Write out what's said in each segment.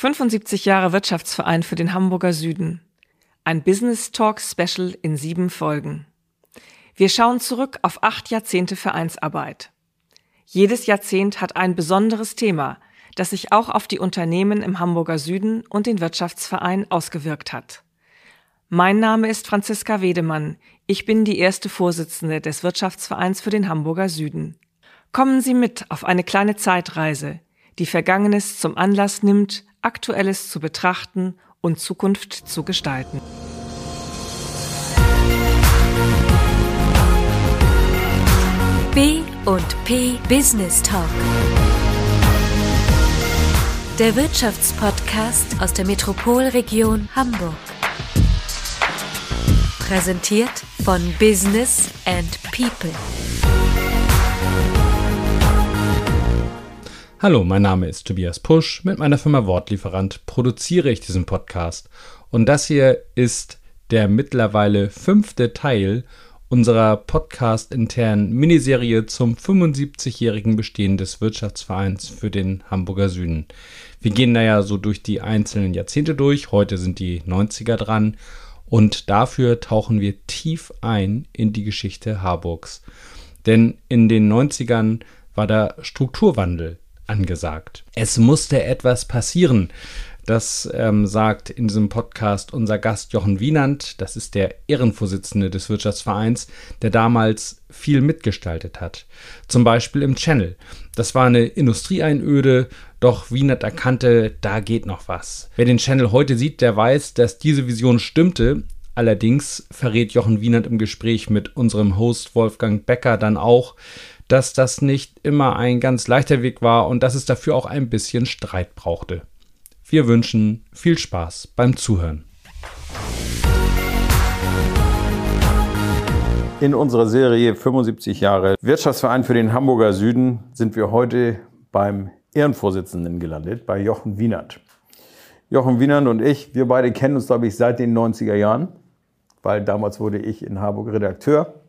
75 Jahre Wirtschaftsverein für den Hamburger Süden. Ein Business Talk Special in sieben Folgen. Wir schauen zurück auf acht Jahrzehnte Vereinsarbeit. Jedes Jahrzehnt hat ein besonderes Thema, das sich auch auf die Unternehmen im Hamburger Süden und den Wirtschaftsverein ausgewirkt hat. Mein Name ist Franziska Wedemann. Ich bin die erste Vorsitzende des Wirtschaftsvereins für den Hamburger Süden. Kommen Sie mit auf eine kleine Zeitreise, die Vergangenes zum Anlass nimmt, Aktuelles zu betrachten und Zukunft zu gestalten. B und P Business Talk. Der Wirtschaftspodcast aus der Metropolregion Hamburg. Präsentiert von Business and People. Hallo, mein Name ist Tobias Pusch. Mit meiner Firma Wortlieferant produziere ich diesen Podcast. Und das hier ist der mittlerweile fünfte Teil unserer podcast-internen Miniserie zum 75-jährigen Bestehen des Wirtschaftsvereins für den Hamburger Süden. Wir gehen da ja so durch die einzelnen Jahrzehnte durch. Heute sind die 90er dran. Und dafür tauchen wir tief ein in die Geschichte Harburgs. Denn in den 90ern war der Strukturwandel angesagt. Es musste etwas passieren. Das ähm, sagt in diesem Podcast unser Gast Jochen Wienand. Das ist der Ehrenvorsitzende des Wirtschaftsvereins, der damals viel mitgestaltet hat. Zum Beispiel im Channel. Das war eine Industrieeinöde, doch Wienand erkannte, da geht noch was. Wer den Channel heute sieht, der weiß, dass diese Vision stimmte. Allerdings verrät Jochen Wienand im Gespräch mit unserem Host Wolfgang Becker dann auch, dass das nicht immer ein ganz leichter Weg war und dass es dafür auch ein bisschen Streit brauchte. Wir wünschen viel Spaß beim Zuhören. In unserer Serie 75 Jahre Wirtschaftsverein für den Hamburger Süden sind wir heute beim Ehrenvorsitzenden gelandet, bei Jochen Wienert. Jochen Wienert und ich, wir beide kennen uns, glaube ich, seit den 90er Jahren, weil damals wurde ich in Harburg Redakteur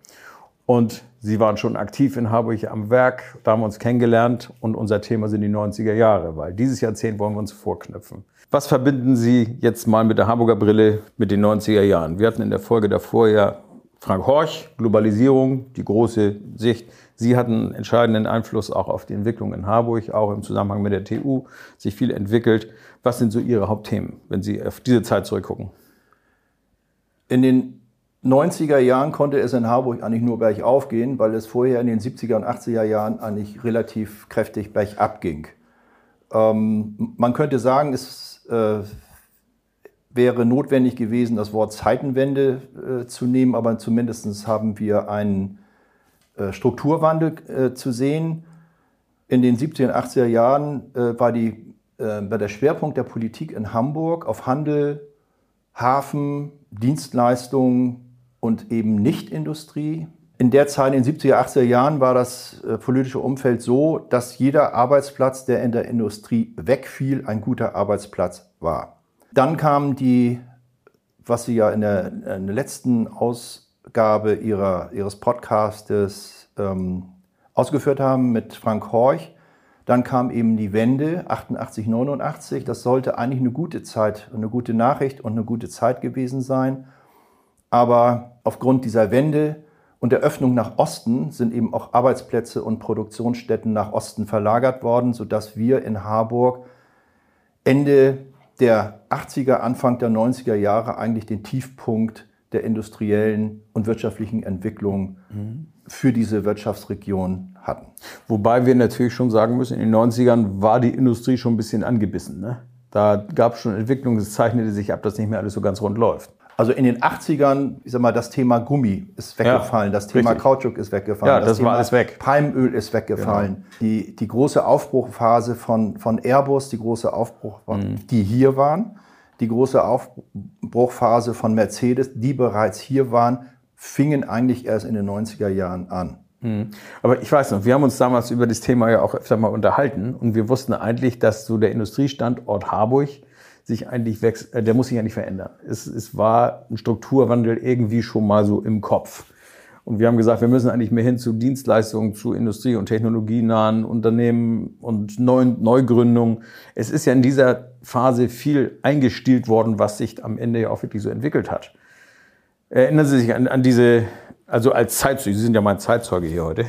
und Sie waren schon aktiv in Harburg am Werk, da haben wir uns kennengelernt und unser Thema sind die 90er Jahre, weil dieses Jahrzehnt wollen wir uns vorknüpfen. Was verbinden Sie jetzt mal mit der Harburger Brille mit den 90er Jahren? Wir hatten in der Folge davor ja Frank Horch, Globalisierung, die große Sicht. Sie hatten entscheidenden Einfluss auch auf die Entwicklung in Harburg, auch im Zusammenhang mit der TU, sich viel entwickelt. Was sind so Ihre Hauptthemen, wenn Sie auf diese Zeit zurückgucken? In den 90er Jahren konnte es in Harburg eigentlich nur bergauf gehen, weil es vorher in den 70er und 80er Jahren eigentlich relativ kräftig bergab ging. Ähm, man könnte sagen, es äh, wäre notwendig gewesen, das Wort Zeitenwende äh, zu nehmen, aber zumindest haben wir einen äh, Strukturwandel äh, zu sehen. In den 70er und 80er Jahren äh, war, die, äh, war der Schwerpunkt der Politik in Hamburg auf Handel, Hafen, Dienstleistungen, und eben Nicht-Industrie. In der Zeit, in den 70er, 80er Jahren, war das äh, politische Umfeld so, dass jeder Arbeitsplatz, der in der Industrie wegfiel, ein guter Arbeitsplatz war. Dann kam die, was Sie ja in der, in der letzten Ausgabe ihrer, Ihres Podcastes ähm, ausgeführt haben mit Frank Horch, dann kam eben die Wende 88, 89. Das sollte eigentlich eine gute Zeit, eine gute Nachricht und eine gute Zeit gewesen sein. Aber aufgrund dieser Wende und der Öffnung nach Osten sind eben auch Arbeitsplätze und Produktionsstätten nach Osten verlagert worden, sodass wir in Harburg Ende der 80er, Anfang der 90er Jahre eigentlich den Tiefpunkt der industriellen und wirtschaftlichen Entwicklung für diese Wirtschaftsregion hatten. Wobei wir natürlich schon sagen müssen, in den 90ern war die Industrie schon ein bisschen angebissen. Ne? Da gab es schon Entwicklungen, es zeichnete sich ab, dass nicht mehr alles so ganz rund läuft. Also in den 80ern, ich sag mal, das Thema Gummi ist weggefallen, ja, das Thema richtig. Kautschuk ist weggefallen, ja, das, das Thema war alles weg. Palmöl ist weggefallen. Genau. Die, die große Aufbruchphase von, von Airbus, die große Aufbruchphase, mhm. die hier waren, die große Aufbruchphase von Mercedes, die bereits hier waren, fingen eigentlich erst in den 90er Jahren an. Mhm. Aber ich weiß noch, wir haben uns damals über das Thema ja auch öfter mal unterhalten und wir wussten eigentlich, dass so der Industriestandort Harburg sich eigentlich wächst, äh, der muss sich ja nicht verändern. Es, es war ein Strukturwandel irgendwie schon mal so im Kopf. Und wir haben gesagt, wir müssen eigentlich mehr hin zu Dienstleistungen, zu Industrie- und technologienahen Unternehmen und Neugründungen. Es ist ja in dieser Phase viel eingestielt worden, was sich am Ende ja auch wirklich so entwickelt hat. Erinnern Sie sich an, an diese, also als Zeitzeuge, Sie sind ja mein Zeitzeuge hier heute,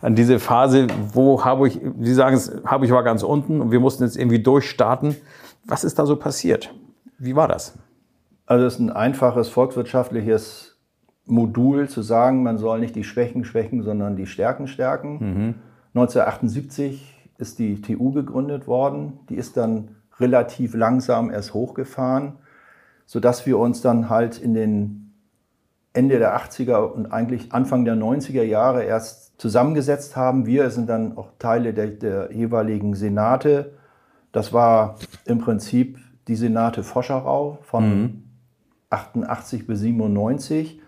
an diese Phase, wo Harburg, Sie sagen es, Harburg war ganz unten und wir mussten jetzt irgendwie durchstarten. Was ist da so passiert? Wie war das? Also es ist ein einfaches volkswirtschaftliches Modul zu sagen, man soll nicht die Schwächen schwächen, sondern die Stärken stärken. Mhm. 1978 ist die TU gegründet worden. Die ist dann relativ langsam erst hochgefahren, sodass wir uns dann halt in den Ende der 80er und eigentlich Anfang der 90er Jahre erst zusammengesetzt haben. Wir sind dann auch Teile der, der jeweiligen Senate. Das war im Prinzip die Senate Foscherau von mhm. 88 bis 97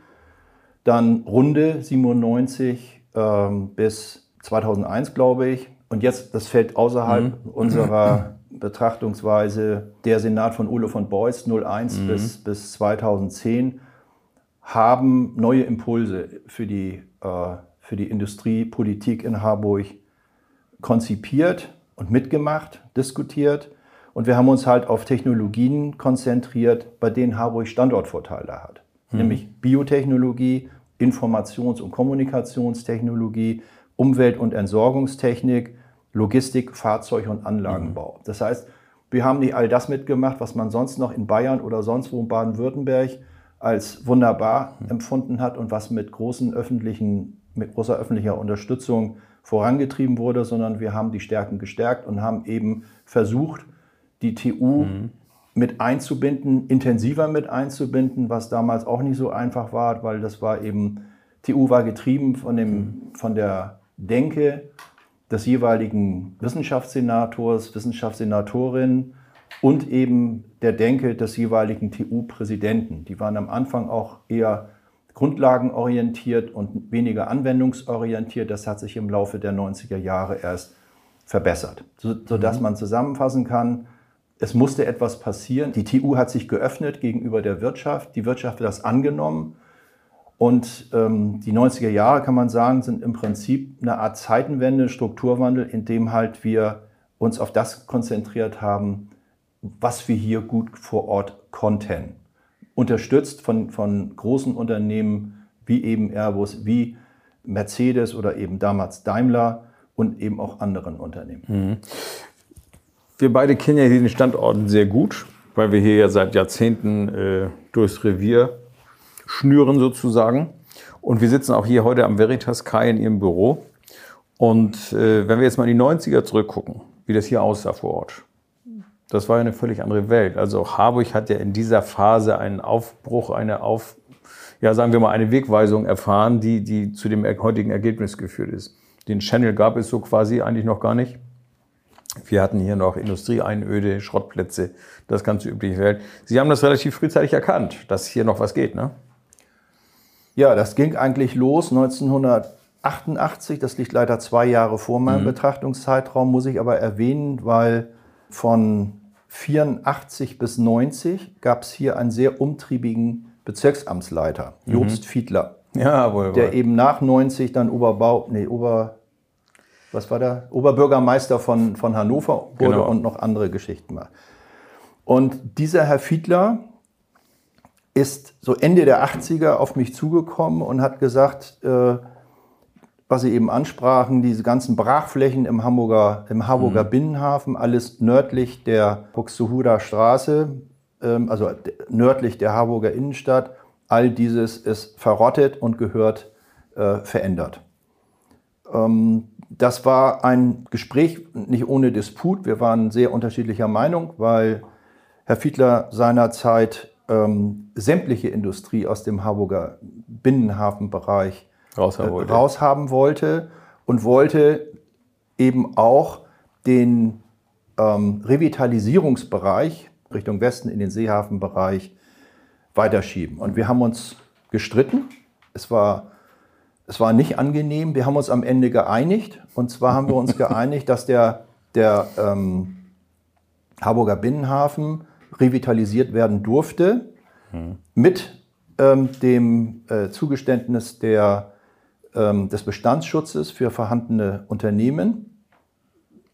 dann Runde 97 ähm, bis 2001, glaube ich. Und jetzt, das fällt außerhalb mhm. unserer Betrachtungsweise, der Senat von Ulle von Beuys 01 mhm. bis, bis 2010 haben neue Impulse für die, äh, für die Industriepolitik in Harburg konzipiert und mitgemacht, diskutiert. Und wir haben uns halt auf Technologien konzentriert, bei denen Harburg Standortvorteile hat. Mhm. Nämlich Biotechnologie, Informations- und Kommunikationstechnologie, Umwelt- und Entsorgungstechnik, Logistik, Fahrzeug- und Anlagenbau. Mhm. Das heißt, wir haben nicht all das mitgemacht, was man sonst noch in Bayern oder sonst wo in Baden-Württemberg als wunderbar mhm. empfunden hat und was mit großen öffentlichen, mit großer öffentlicher Unterstützung vorangetrieben wurde, sondern wir haben die Stärken gestärkt und haben eben versucht, die TU mhm mit einzubinden, intensiver mit einzubinden, was damals auch nicht so einfach war, weil das war eben, TU war getrieben von, dem, von der Denke des jeweiligen Wissenschaftssenators, Wissenschaftssenatorin und eben der Denke des jeweiligen TU-Präsidenten. Die waren am Anfang auch eher grundlagenorientiert und weniger anwendungsorientiert. Das hat sich im Laufe der 90er Jahre erst verbessert, sodass mhm. man zusammenfassen kann, es musste etwas passieren. Die TU hat sich geöffnet gegenüber der Wirtschaft. Die Wirtschaft hat das angenommen. Und ähm, die 90er Jahre, kann man sagen, sind im Prinzip eine Art Zeitenwende, Strukturwandel, in dem halt wir uns auf das konzentriert haben, was wir hier gut vor Ort konnten. Unterstützt von, von großen Unternehmen wie eben Airbus, wie Mercedes oder eben damals Daimler und eben auch anderen Unternehmen. Mhm. Wir beide kennen ja hier den Standort sehr gut, weil wir hier ja seit Jahrzehnten äh, durchs Revier schnüren sozusagen. Und wir sitzen auch hier heute am Veritas Kai in Ihrem Büro. Und äh, wenn wir jetzt mal in die 90er zurückgucken, wie das hier aussah vor Ort, das war ja eine völlig andere Welt. Also auch Harburg hat ja in dieser Phase einen Aufbruch, eine Auf, ja sagen wir mal eine Wegweisung erfahren, die, die zu dem heutigen Ergebnis geführt ist. Den Channel gab es so quasi eigentlich noch gar nicht. Wir hatten hier noch Industrieeinöde, Schrottplätze, das ganze übliche Welt. Sie haben das relativ frühzeitig erkannt, dass hier noch was geht, ne? Ja, das ging eigentlich los 1988. Das liegt leider zwei Jahre vor meinem mhm. Betrachtungszeitraum, muss ich aber erwähnen, weil von 84 bis 90 gab es hier einen sehr umtriebigen Bezirksamtsleiter, mhm. Jobst Fiedler. Ja, wohl, wohl. Der eben nach 90 dann Oberbau, nee, Ober, was war der? Oberbürgermeister von, von Hannover wurde genau. und noch andere Geschichten macht. Und dieser Herr Fiedler ist so Ende der 80er auf mich zugekommen und hat gesagt, äh, was Sie eben ansprachen, diese ganzen Brachflächen im Hamburger, im Hamburger mhm. Binnenhafen, alles nördlich der Buxtehuder Straße, ähm, also nördlich der Harburger Innenstadt, all dieses ist verrottet und gehört äh, verändert. Ähm, das war ein Gespräch nicht ohne Disput. Wir waren sehr unterschiedlicher Meinung, weil Herr Fiedler seinerzeit ähm, sämtliche Industrie aus dem Harburger Binnenhafenbereich raushaben wollte. Äh, raushaben wollte und wollte eben auch den ähm, Revitalisierungsbereich Richtung Westen in den Seehafenbereich weiterschieben. Und wir haben uns gestritten. Es war es war nicht angenehm. Wir haben uns am Ende geeinigt. Und zwar haben wir uns geeinigt, dass der, der ähm, Harburger Binnenhafen revitalisiert werden durfte mhm. mit ähm, dem äh, Zugeständnis der, ähm, des Bestandsschutzes für vorhandene Unternehmen.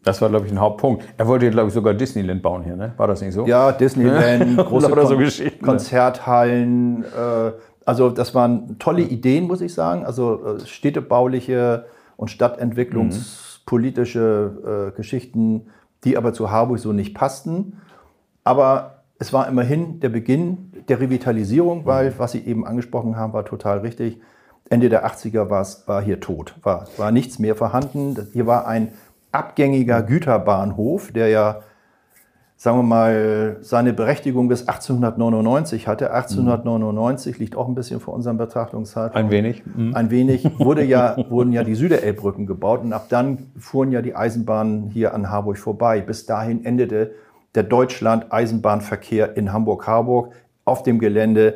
Das war, glaube ich, ein Hauptpunkt. Er wollte, glaube ich, sogar Disneyland bauen hier, ne? War das nicht so? Ja, Disneyland, große so Kon? Konzerthallen. Äh, also das waren tolle Ideen, muss ich sagen. Also äh, städtebauliche und stadtentwicklungspolitische äh, Geschichten, die aber zu Harburg so nicht passten. Aber es war immerhin der Beginn der Revitalisierung, weil, was Sie eben angesprochen haben, war total richtig. Ende der 80er war's, war hier tot, war, war nichts mehr vorhanden. Hier war ein abgängiger Güterbahnhof, der ja, sagen wir mal, seine Berechtigung bis 1899 hatte. 1899 liegt auch ein bisschen vor unserem Betrachtungszeitraum. Ein wenig. Mhm. Ein wenig wurde ja, wurden ja die Süderelbbrücken gebaut und ab dann fuhren ja die Eisenbahnen hier an Harburg vorbei. Bis dahin endete der Deutschland-Eisenbahnverkehr in Hamburg-Harburg auf dem Gelände,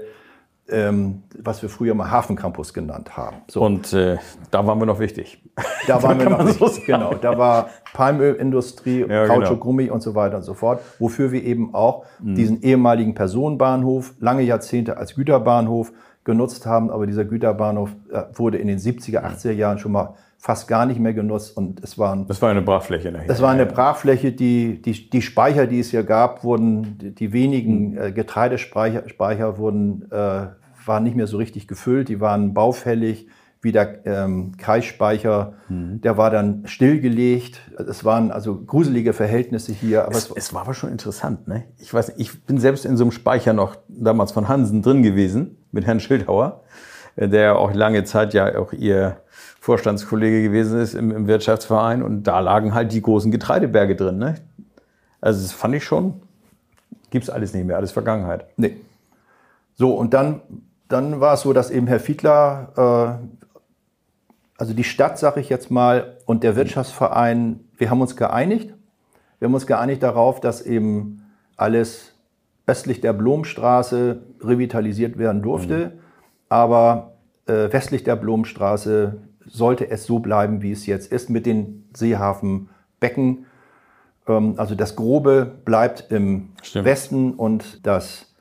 ähm, was wir früher mal Hafencampus genannt haben. So. Und äh, da waren wir noch wichtig. Da waren wir noch nicht. so genau. Da war Palmölindustrie, Ja, Kautschuk, genau. Gummi und so weiter und so fort. Wofür wir eben auch Mhm. diesen ehemaligen Personenbahnhof lange Jahrzehnte als Güterbahnhof genutzt haben. Aber dieser Güterbahnhof äh, wurde in den 70er, 80er Jahren schon mal fast gar nicht mehr genutzt. Und es waren Das war eine Brachfläche nachher. es war eine Brachfläche, die, die, die Speicher, die es hier gab, wurden, die, die wenigen äh, Getreidespeicher Speicher wurden, äh, waren nicht mehr so richtig gefüllt, die waren baufällig, wie der ähm, Kreisspeicher, der war dann stillgelegt. Es waren also gruselige Verhältnisse hier. Aber Es, es, es war aber schon interessant, ne? Ich weiß, ich bin selbst in so einem Speicher noch damals von Hansen drin gewesen mit Herrn Schildhauer, äh, der auch lange Zeit ja auch ihr Vorstandskollege gewesen ist im, im Wirtschaftsverein und da lagen halt die großen Getreideberge drin, ne? Also das fand ich schon, gibt's alles nicht mehr, alles Vergangenheit. nee. So, und dann, dann war es so, dass eben Herr Fiedler, äh, also die Stadt, sage ich jetzt mal, und der Wirtschaftsverein, wir haben uns geeinigt. Wir haben uns geeinigt darauf, dass eben alles östlich der Blomstraße revitalisiert werden durfte. Aber äh, westlich der Blomstraße sollte es so bleiben, wie es jetzt ist, mit den Seehafenbecken. Ähm, also das Grobe bleibt im Stimmt. Westen und das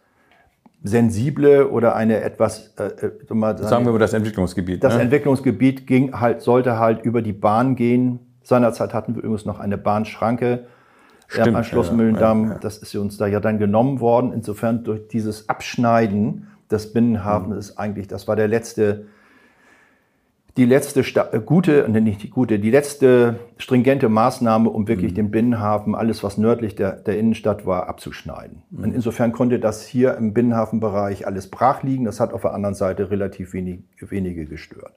Sensible oder eine etwas, äh, äh, man Sagen wir mal das Entwicklungsgebiet. das ne? Entwicklungsgebiet ging halt, sollte halt über die Bahn gehen. Seinerzeit hatten wir übrigens noch eine Bahnschranke Stimmt, am Schloss ja, Mühlendamm. ja, ja. Das ist uns da ja dann genommen worden. Insofern durch dieses Abschneiden des Binnenhafens ist eigentlich, das war der letzte, die letzte Sta äh, gute, ne, nicht die gute, die letzte stringente Maßnahme, um wirklich Mhm. den Binnenhafen, alles was nördlich der, der Innenstadt war, abzuschneiden. Mhm. Und insofern konnte das hier im Binnenhafenbereich alles brach liegen. Das hat auf der anderen Seite relativ wenig, wenige gestört.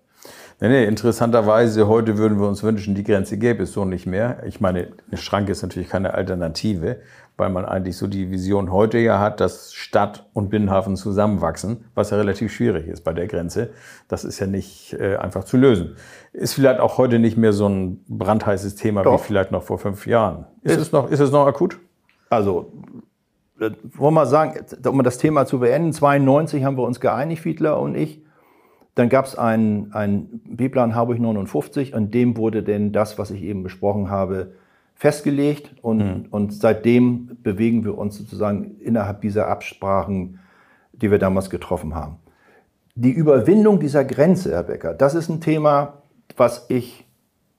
Nee, nee, interessanterweise, heute würden wir uns wünschen, die Grenze gäbe es so nicht mehr. Ich meine, eine Schranke ist natürlich keine Alternative, weil man eigentlich so die Vision heute ja hat, dass Stadt und Binnenhafen zusammenwachsen, was ja relativ schwierig ist bei der Grenze. Das ist ja nicht äh, einfach zu lösen. Ist vielleicht auch heute nicht mehr so ein brandheißes Thema wie Doch. vielleicht noch vor fünf Jahren. Ist, es, noch, ist es noch akut? Also, äh, wollen wir sagen, um das Thema zu beenden, 92 haben wir uns geeinigt, Fiedler und ich. Dann gab es einen, einen B-Plan Harburg 59, an dem wurde denn das, was ich eben besprochen habe, festgelegt. Und, und seitdem bewegen wir uns sozusagen innerhalb dieser Absprachen, die wir damals getroffen haben. Die Überwindung dieser Grenze, Herr Becker, das ist ein Thema, was ich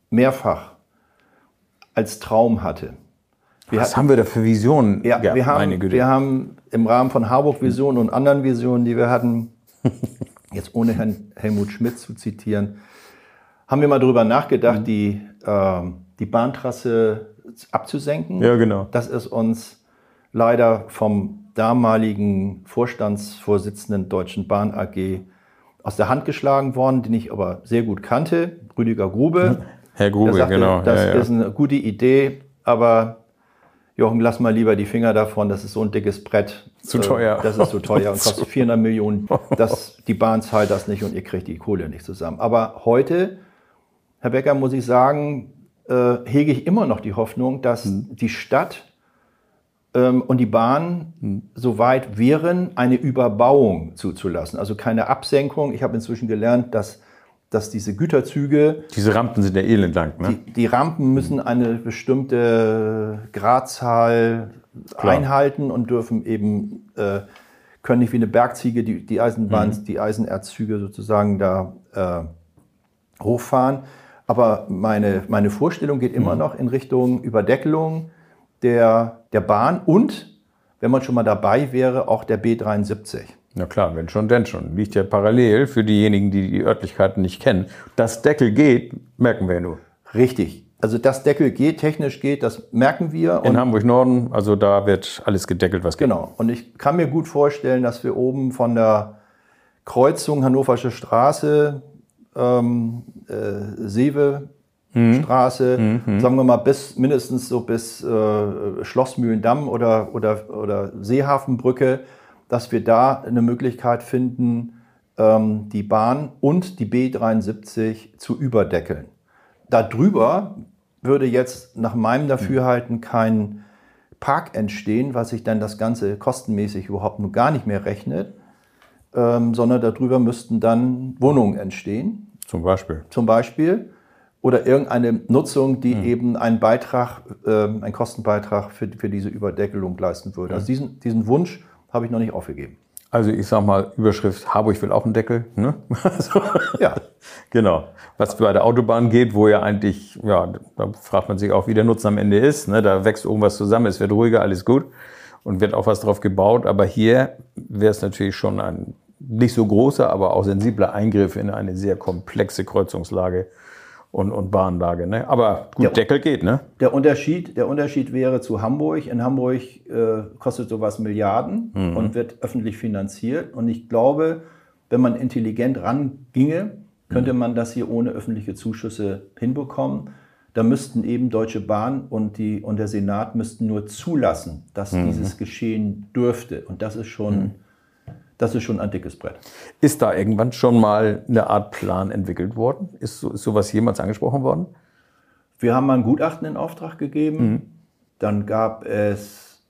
mehrfach als Traum hatte. Wir Was haben wir da für Visionen? ja, wir, meine haben, Güte. wir haben im Rahmen von Harburg Vision und anderen Visionen, die wir hatten, jetzt ohne Herrn Helmut Schmidt zu zitieren, haben wir mal darüber nachgedacht, Mhm. die, ähm, die Bahntrasse abzusenken. Ja, genau. Das ist uns leider vom damaligen Vorstandsvorsitzenden Deutschen Bahn AG aus der Hand geschlagen worden, den ich aber sehr gut kannte, Rüdiger Grube. Herr Grube, sagte, genau. Das ja, ja. ist eine gute Idee, aber Jochen, lass mal lieber die Finger davon, das ist so ein dickes Brett. Zu Äh, teuer. Das ist zu teuer und kostet 400 Millionen. Das, die Bahn zahlt das nicht und ihr kriegt die Kohle nicht zusammen. Aber heute, Herr Becker, muss ich sagen, äh, hege ich immer noch die Hoffnung, dass Hm. die Stadt ähm, und die Bahn Hm. so weit wären, eine Überbauung zuzulassen. Also keine Absenkung. Ich habe inzwischen gelernt, dass, dass diese Güterzüge Diese Rampen sind ja elendlang, ne? die, die Rampen müssen eine bestimmte Gradzahl Klar. einhalten und dürfen eben, äh, können nicht wie eine Bergziege die, die Eisenbahn, die Eisenerzzüge sozusagen da äh, hochfahren. Aber meine, meine Vorstellung geht immer noch in Richtung Überdeckelung der, der Bahn und, wenn man schon mal dabei wäre, auch der B73. Na klar, wenn schon, denn schon. Liegt ja parallel für diejenigen, die die Örtlichkeiten nicht kennen. Dass Deckel geht, merken wir ja nur. Richtig. Also dass Deckel geht, technisch geht, das merken wir. In Hamburg Norden, also da wird alles gedeckelt, was geht. Genau. Und ich kann mir gut vorstellen, dass wir oben von der Kreuzung Hannoversche Straße, ähm, äh, Seewe Straße, sagen wir mal bis mindestens so bis äh, Schlossmühlendamm oder, oder, oder Seehafenbrücke, dass wir da eine Möglichkeit finden, ähm, die Bahn und die B73 zu überdeckeln. Darüber würde jetzt nach meinem Dafürhalten kein Park entstehen, was sich dann das Ganze kostenmäßig überhaupt nur gar nicht mehr rechnet, ähm, sondern darüber müssten dann Wohnungen entstehen, Zum Beispiel. zum Beispiel, oder irgendeine Nutzung, die eben einen Beitrag, ähm, einen Kostenbeitrag für, für diese Überdeckelung leisten würde. Also diesen, diesen Wunsch habe ich noch nicht aufgegeben. Also ich sag mal, Überschrift, Harburg will auch einen Deckel. Ne? Also, Ja, genau. Was bei der Autobahn geht, wo ja eigentlich, ja, da fragt man sich auch, wie der Nutzen am Ende ist. Ne? Da wächst irgendwas zusammen, es wird ruhiger, alles gut. Und wird auch was drauf gebaut. Aber hier wäre es natürlich schon ein nicht so großer, aber auch sensibler Eingriff in eine sehr komplexe Kreuzungslage und, und Bahnlage. Ne? Aber gut, Ja. Deckel geht, ne? Der Unterschied, der Unterschied wäre zu Hamburg. In Hamburg äh, kostet sowas Milliarden und wird öffentlich finanziert. Und ich glaube, wenn man intelligent ranginge, könnte man das hier ohne öffentliche Zuschüsse hinbekommen. Da müssten eben Deutsche Bahn und, die, und der Senat müssten nur zulassen, dass dieses geschehen dürfte. Und das ist schon, das ist schon ein dickes Brett. Ist da irgendwann schon mal eine Art Plan entwickelt worden? Ist, so, ist sowas jemals angesprochen worden? Wir haben mal ein Gutachten in Auftrag gegeben. Dann gab es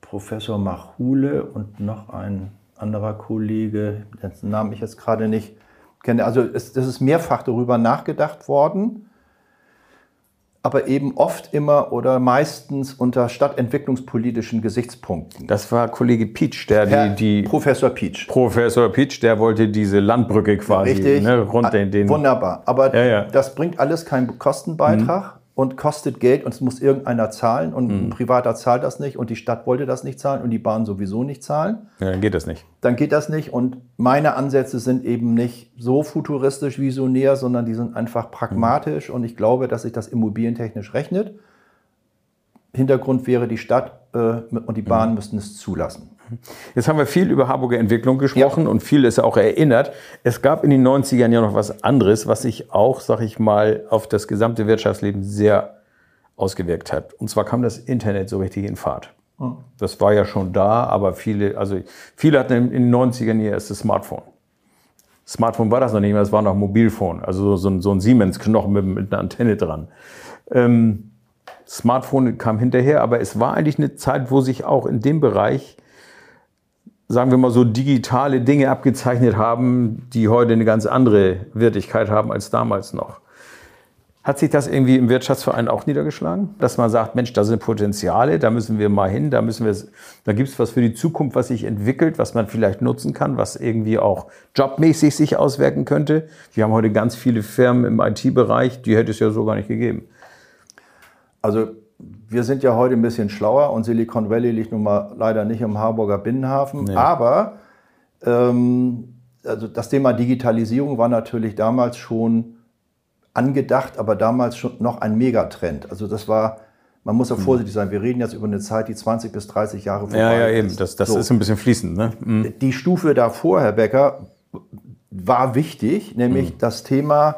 Professor Machule und noch ein anderer Kollege, dessen Namen ich jetzt gerade nicht kenne. Also es, das ist mehrfach darüber nachgedacht worden, aber eben oft immer oder meistens unter stadtentwicklungspolitischen Gesichtspunkten. Das war Kollege Pietsch, der Herr die, die Professor Pietsch. Professor Pietsch, der wollte diese Landbrücke quasi Richtig. Ne, rund Ah, den, Wunderbar. Aber Ja, ja. das bringt alles keinen Kostenbeitrag und kostet Geld und es muss irgendeiner zahlen und ein Privater zahlt das nicht und die Stadt wollte das nicht zahlen und die Bahn sowieso nicht zahlen. Ja, dann geht das nicht. Dann geht das nicht und meine Ansätze sind eben nicht so futuristisch visionär, sondern die sind einfach pragmatisch und ich glaube, dass sich das immobilientechnisch rechnet. Hintergrund wäre die Stadt äh, und die Bahn müssten es zulassen. Jetzt haben wir viel über Harburger Entwicklung gesprochen und viel ist auch erinnert. Es gab in den 90ern ja noch was anderes, was sich auch, sag ich mal, auf das gesamte Wirtschaftsleben sehr ausgewirkt hat. Und zwar kam das Internet so richtig in Fahrt. Das war ja schon da, aber viele, also viele hatten in den 90ern ihr erstes Smartphone. Smartphone war das noch nicht mehr, es war noch Mobilphone, also so ein, so ein Siemens-Knochen mit, mit einer Antenne dran. Ähm, Smartphone kam hinterher, aber es war eigentlich eine Zeit, wo sich auch in dem Bereich, sagen wir mal so, digitale Dinge abgezeichnet haben, die heute eine ganz andere Wertigkeit haben als damals noch. Hat sich das irgendwie im Wirtschaftsverein auch niedergeschlagen? Dass man sagt, Mensch, da sind Potenziale, da müssen wir mal hin, da da gibt es was für die Zukunft, was sich entwickelt, was man vielleicht nutzen kann, was irgendwie auch jobmäßig sich auswirken könnte. Wir haben heute ganz viele Firmen im IT-Bereich, die hätte es ja so gar nicht gegeben. Also wir sind ja heute ein bisschen schlauer und Silicon Valley liegt nun mal leider nicht im Harburger Binnenhafen. Aber ähm, also das Thema Digitalisierung war natürlich damals schon angedacht, aber damals schon noch ein Megatrend. Also das war, man muss ja vorsichtig sein, wir reden jetzt über eine Zeit, die 20 bis 30 Jahre vorbei Ja, ja, eben. ist. Das, das So. ist ein bisschen fließend. Ne? Mhm. Die Stufe davor, Herr Becker, war wichtig, nämlich Mhm. das Thema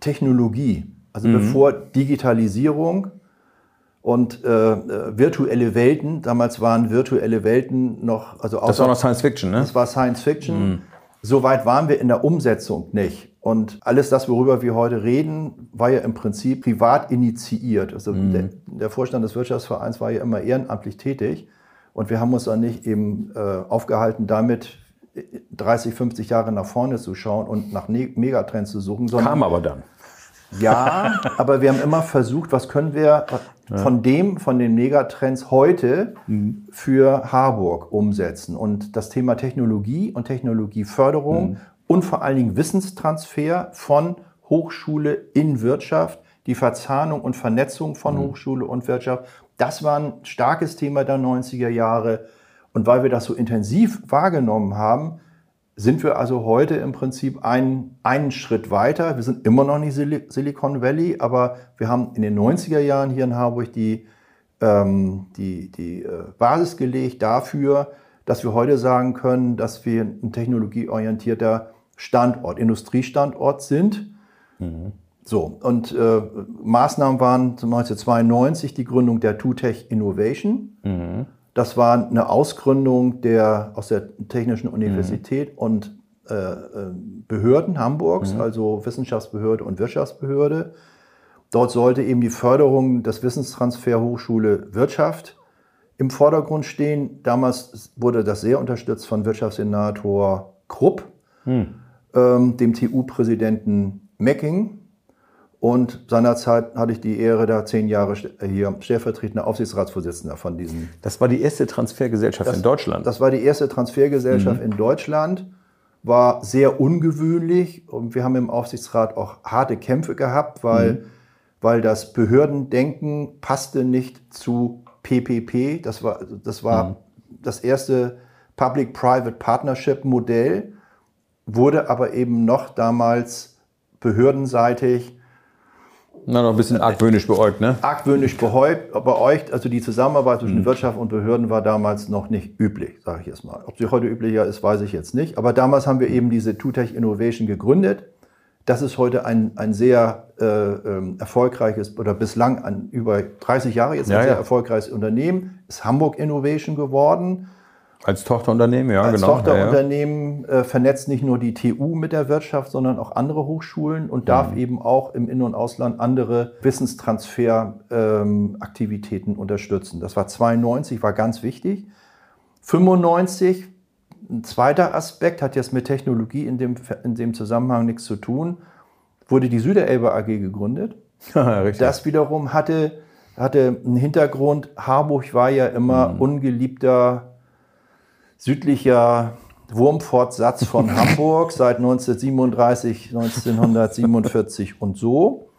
Technologie. Also Mhm. bevor Digitalisierung und äh, äh, virtuelle Welten, damals waren virtuelle Welten noch, also Das außer- war noch Science Fiction, ne? das war Science Fiction. So weit waren wir in der Umsetzung nicht. Und alles das, worüber wir heute reden, war ja im Prinzip privat initiiert. Also der, der Vorstand des Wirtschaftsvereins war ja immer ehrenamtlich tätig. Und wir haben uns dann nicht eben äh, aufgehalten, damit 30, 50 Jahre nach vorne zu schauen und nach ne Megatrends zu suchen, Kam aber dann. ja, aber wir haben immer versucht, was können wir, von dem, von den Megatrends heute für Harburg umsetzen. Und das Thema Technologie und Technologieförderung und vor allen Dingen Wissenstransfer von Hochschule in Wirtschaft, die Verzahnung und Vernetzung von Hochschule und Wirtschaft, das war ein starkes Thema der 90er Jahre. Und weil wir das so intensiv wahrgenommen haben, sind wir also heute im Prinzip einen, einen Schritt weiter. Wir sind immer noch nicht Sil Silicon Valley, aber wir haben in den 90er Jahren hier in Harburg die, ähm, die, die äh, Basis gelegt dafür, dass wir heute sagen können, dass wir ein technologieorientierter Standort, Industriestandort sind. So, und äh, Maßnahmen waren 1992 die Gründung der TUTech Innovation. Das war eine Ausgründung der, aus der Technischen Universität und äh, äh, Behörden Hamburgs, also Wissenschaftsbehörde und Wirtschaftsbehörde. Dort sollte eben die Förderung des Wissenstransfer Hochschule Wirtschaft im Vordergrund stehen. Damals wurde das sehr unterstützt von Wirtschaftssenator Krupp, ähm, dem TU-Präsidenten Mecking. Und seinerzeit hatte ich die Ehre, da zehn Jahre st- hier stellvertretender Aufsichtsratsvorsitzender von diesen Das war die erste Transfergesellschaft in Deutschland. das war die erste Transfergesellschaft in Deutschland, war sehr ungewöhnlich. Und wir haben im Aufsichtsrat auch harte Kämpfe gehabt, weil, weil das Behördendenken passte nicht zu PPP. Das war das, war das erste Public-Private Partnership Modell, wurde aber eben noch damals behördenseitig Na, noch ein bisschen argwöhnisch beäugt, ne? argwöhnisch beäugt. Also die Zusammenarbeit zwischen Wirtschaft und Behörden war damals noch nicht üblich, sage ich jetzt mal. Ob sie heute üblicher ist, weiß ich jetzt nicht. Aber damals haben wir eben diese TUTech Innovation gegründet. Das ist heute ein, ein sehr äh, ähm, erfolgreiches oder bislang ein über 30 Jahre jetzt Ja, ein sehr ja. erfolgreiches Unternehmen. Ist Hamburg Innovation geworden. Als Tochterunternehmen, ja, Als genau. Ja, ja. Tochterunternehmen äh, vernetzt nicht nur die TU mit der Wirtschaft, sondern auch andere Hochschulen und darf Mhm. eben auch im In- und Ausland andere Wissenstransferaktivitäten unterstützen. Das war 92, war ganz wichtig. 95, ein zweiter Aspekt, hat jetzt mit Technologie in dem, in dem Zusammenhang nichts zu tun, wurde die Süderelbe AG gegründet. Das wiederum hatte, hatte einen Hintergrund. Harburg war ja immer ungeliebter südlicher Wurmfortsatz von Hamburg seit 1937, 1947 und so.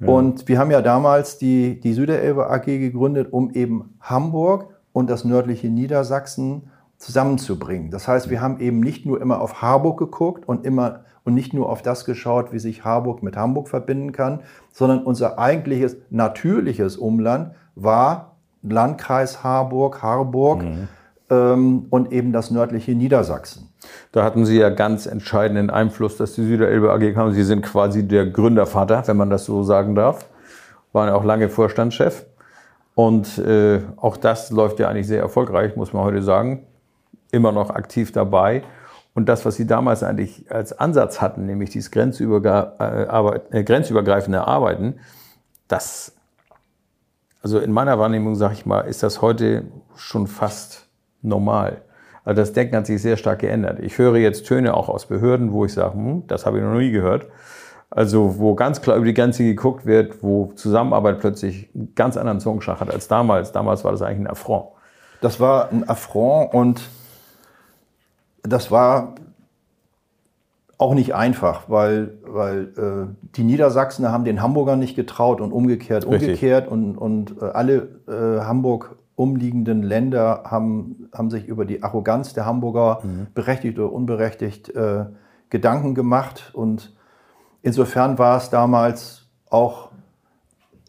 Und wir haben ja damals die, die Süderelbe AG gegründet, um eben Hamburg und das nördliche Niedersachsen zusammenzubringen. Das heißt, wir haben eben nicht nur immer auf Harburg geguckt und immer und nicht nur auf das geschaut, wie sich Harburg mit Hamburg verbinden kann, sondern unser eigentliches natürliches Umland war Landkreis Harburg, Harburg ähm, und eben das nördliche Niedersachsen. Da hatten Sie ja ganz entscheidenden Einfluss, dass die Süderelbe AG kam. Sie sind quasi der Gründervater, wenn man das so sagen darf. Waren ja auch lange Vorstandschef. Und äh, auch das läuft ja eigentlich sehr erfolgreich, muss man heute sagen. Immer noch aktiv dabei. Und das, was Sie damals eigentlich als Ansatz hatten, nämlich dieses äh, äh, grenzübergreifende Arbeiten, das, also in meiner Wahrnehmung, sage ich mal, ist das heute schon fast normal. Also das Denken hat sich sehr stark geändert. Ich höre jetzt Töne auch aus Behörden, wo ich sage, hm, das habe ich noch nie gehört. Also wo ganz klar über die Grenze geguckt wird, wo Zusammenarbeit plötzlich einen ganz anderen Zungenschlag hat als damals. Damals war das eigentlich ein Affront. Das war ein Affront und das war auch nicht einfach, weil, weil äh, die Niedersachsen haben den Hamburgern nicht getraut und umgekehrt, Richtig. umgekehrt und, und äh, alle äh, Hamburg umliegenden Länder haben, haben sich über die Arroganz der Hamburger, berechtigt oder unberechtigt, äh, Gedanken gemacht. Und insofern war es damals auch,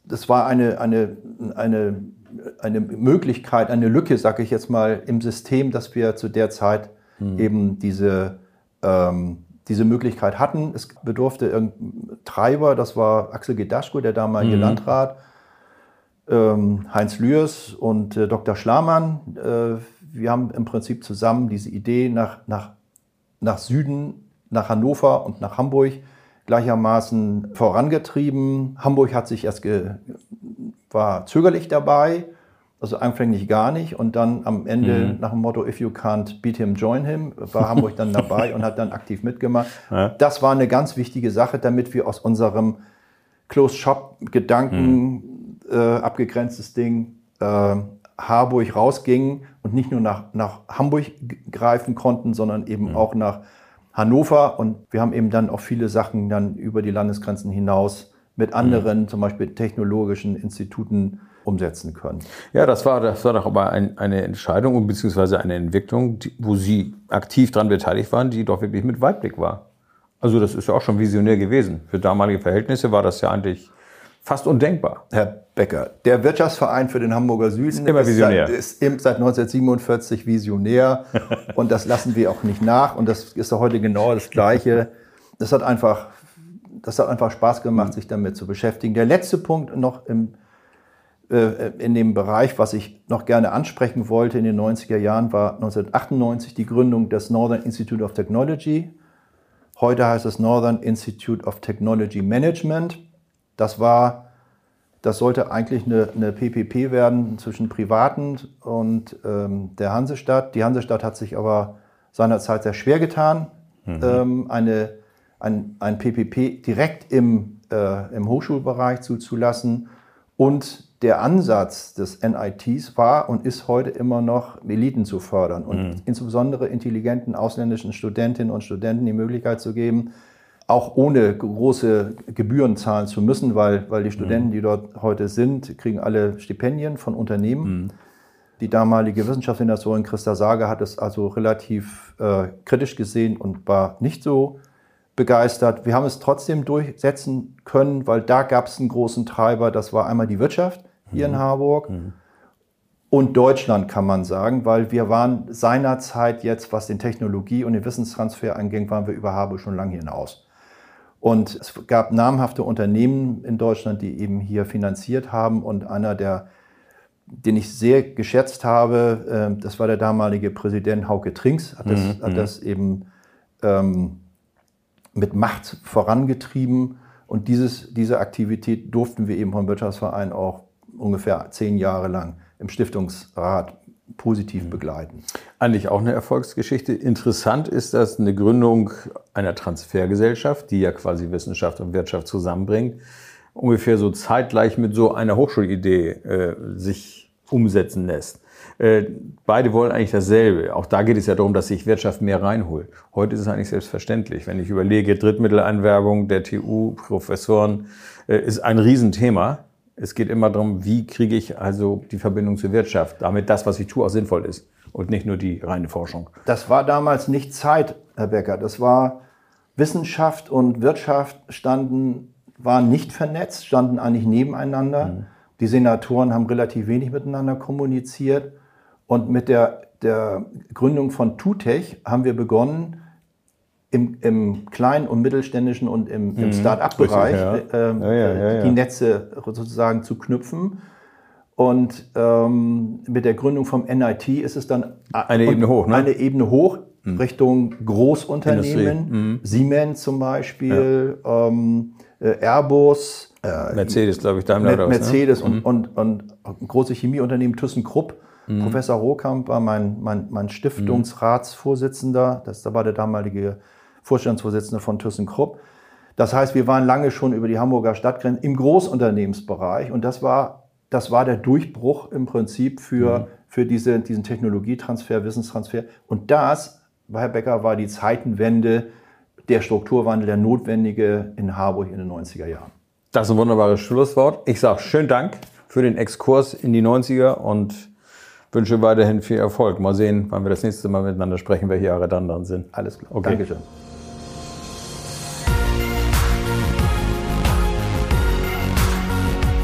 das war eine, eine, eine, eine Möglichkeit, eine Lücke, sage ich jetzt mal, im System, dass wir zu der Zeit eben diese, ähm, diese Möglichkeit hatten. Es bedurfte irgendein Treiber, das war Axel Gedaschko, der damalige Landrat, ähm, Heinz Lührs und äh, Dr. Schlamann. Äh, wir haben im Prinzip zusammen diese Idee nach, nach, nach Süden, nach Hannover und nach Hamburg gleichermaßen vorangetrieben. Hamburg hat sich erst war zögerlich dabei, also anfänglich gar nicht. Und dann am Ende nach dem Motto, if you can't beat him, join him, war Hamburg dann dabei und hat dann aktiv mitgemacht. Das war eine ganz wichtige Sache, damit wir aus unserem Closed-Shop-Gedanken äh, abgegrenztes Ding, äh, Harburg rausgingen und nicht nur nach, nach Hamburg greifen konnten, sondern eben mhm. auch nach Hannover. Und wir haben eben dann auch viele Sachen dann über die Landesgrenzen hinaus mit anderen, mhm. zum Beispiel technologischen Instituten umsetzen können. Ja, das war, das war doch aber ein, eine Entscheidung beziehungsweise eine Entwicklung, die, wo Sie aktiv daran beteiligt waren, die doch wirklich mit Weitblick war. Also das ist ja auch schon visionär gewesen. Für damalige Verhältnisse war das ja eigentlich fast undenkbar. Herr Becker, der Wirtschaftsverein für den Hamburger Süden ist, ist, seit, ist seit 1947 visionär und das lassen wir auch nicht nach und das ist heute genau das Gleiche. Das hat einfach, das hat einfach Spaß gemacht, sich damit zu beschäftigen. Der letzte Punkt noch im, äh, in dem Bereich, was ich noch gerne ansprechen wollte in den 90er Jahren, war 1998 die Gründung des Northern Institute of Technology. Heute heißt es Northern Institute of Technology Management. Das war, das sollte eigentlich eine, eine PPP werden zwischen Privaten und ähm, der Hansestadt. Die Hansestadt hat sich aber seinerzeit sehr schwer getan, mhm. ähm, eine, ein, ein PPP direkt im, äh, im Hochschulbereich zuzulassen. Und der Ansatz des NITs war und ist heute immer noch, Eliten zu fördern und mhm. insbesondere intelligenten ausländischen Studentinnen und Studenten die Möglichkeit zu geben, auch ohne große Gebühren zahlen zu müssen, weil, weil die Studenten, mhm. die dort heute sind, kriegen alle Stipendien von Unternehmen. Mhm. Die damalige Wissenschaftssenatorin Christa Sager hat es also relativ äh, kritisch gesehen und war nicht so begeistert. Wir haben es trotzdem durchsetzen können, weil da gab es einen großen Treiber. Das war einmal die Wirtschaft hier mhm. in Harburg. Mhm. Und Deutschland kann man sagen, weil wir waren seinerzeit jetzt, was den Technologie- und den Wissenstransfer anging, waren wir über Harburg schon lange hinaus. Und es gab namhafte Unternehmen in Deutschland, die eben hier finanziert haben. Und einer, der, den ich sehr geschätzt habe, äh, das war der damalige Präsident Hauke Trinks, hat das, mhm. hat mhm. das eben ähm, mit Macht vorangetrieben. Und dieses, diese Aktivität durften wir eben vom Wirtschaftsverein auch ungefähr zehn Jahre lang im Stiftungsrat positiv begleiten. Eigentlich auch eine Erfolgsgeschichte. Interessant ist, dass eine Gründung einer Transfergesellschaft, die ja quasi Wissenschaft und Wirtschaft zusammenbringt, ungefähr so zeitgleich mit so einer Hochschulidee äh, sich umsetzen lässt. Äh, beide wollen eigentlich dasselbe. Auch da geht es ja darum, dass sich Wirtschaft mehr reinholt. Heute ist es eigentlich selbstverständlich. Wenn ich überlege, Drittmittelanwerbung der TU, Professoren, äh, ist ein Riesenthema. Es geht immer darum, wie kriege ich also die Verbindung zur Wirtschaft, damit das, was ich tue, auch sinnvoll ist und nicht nur die reine Forschung. Das war damals nicht Zeit, Herr Becker. Das war Wissenschaft und Wirtschaft standen, waren nicht vernetzt, standen eigentlich nebeneinander. Mhm. Die Senatoren haben relativ wenig miteinander kommuniziert. Und mit der, der Gründung von TUTECH haben wir begonnen, im, im kleinen und mittelständischen und im, im mhm. Start-up-Bereich ja. äh, ja, die Netze sozusagen zu knüpfen. Und ähm, mit der Gründung vom NIT ist es dann eine Ebene hoch, ne? eine Ebene hoch mhm. Richtung Großunternehmen, mhm. Siemens zum Beispiel, ähm, äh, Airbus, äh, Mercedes, glaube ich, Daimler oder Mercedes was, ne? und, mhm. und, und große Chemieunternehmen ThyssenKrupp. Mhm. Professor Rohkamp war mein, mein, mein Stiftungsratsvorsitzender. Das war der damalige Vorstandsvorsitzender von ThyssenKrupp. Das heißt, wir waren lange schon über die Hamburger Stadtgrenzen im Großunternehmensbereich und das war, das war der Durchbruch im Prinzip für, mhm. für diese, diesen Technologietransfer, Wissenstransfer. Und das, Herr Becker, war die Zeitenwende, der Strukturwandel, der notwendige in Harburg in den 90er Jahren. Das ist ein wunderbares Schlusswort. Ich sage schönen Dank für den Exkurs in die 90er und wünsche weiterhin viel Erfolg. Mal sehen, wann wir das nächste Mal miteinander sprechen, welche Jahre dann dran sind. Alles klar. Okay. Dankeschön.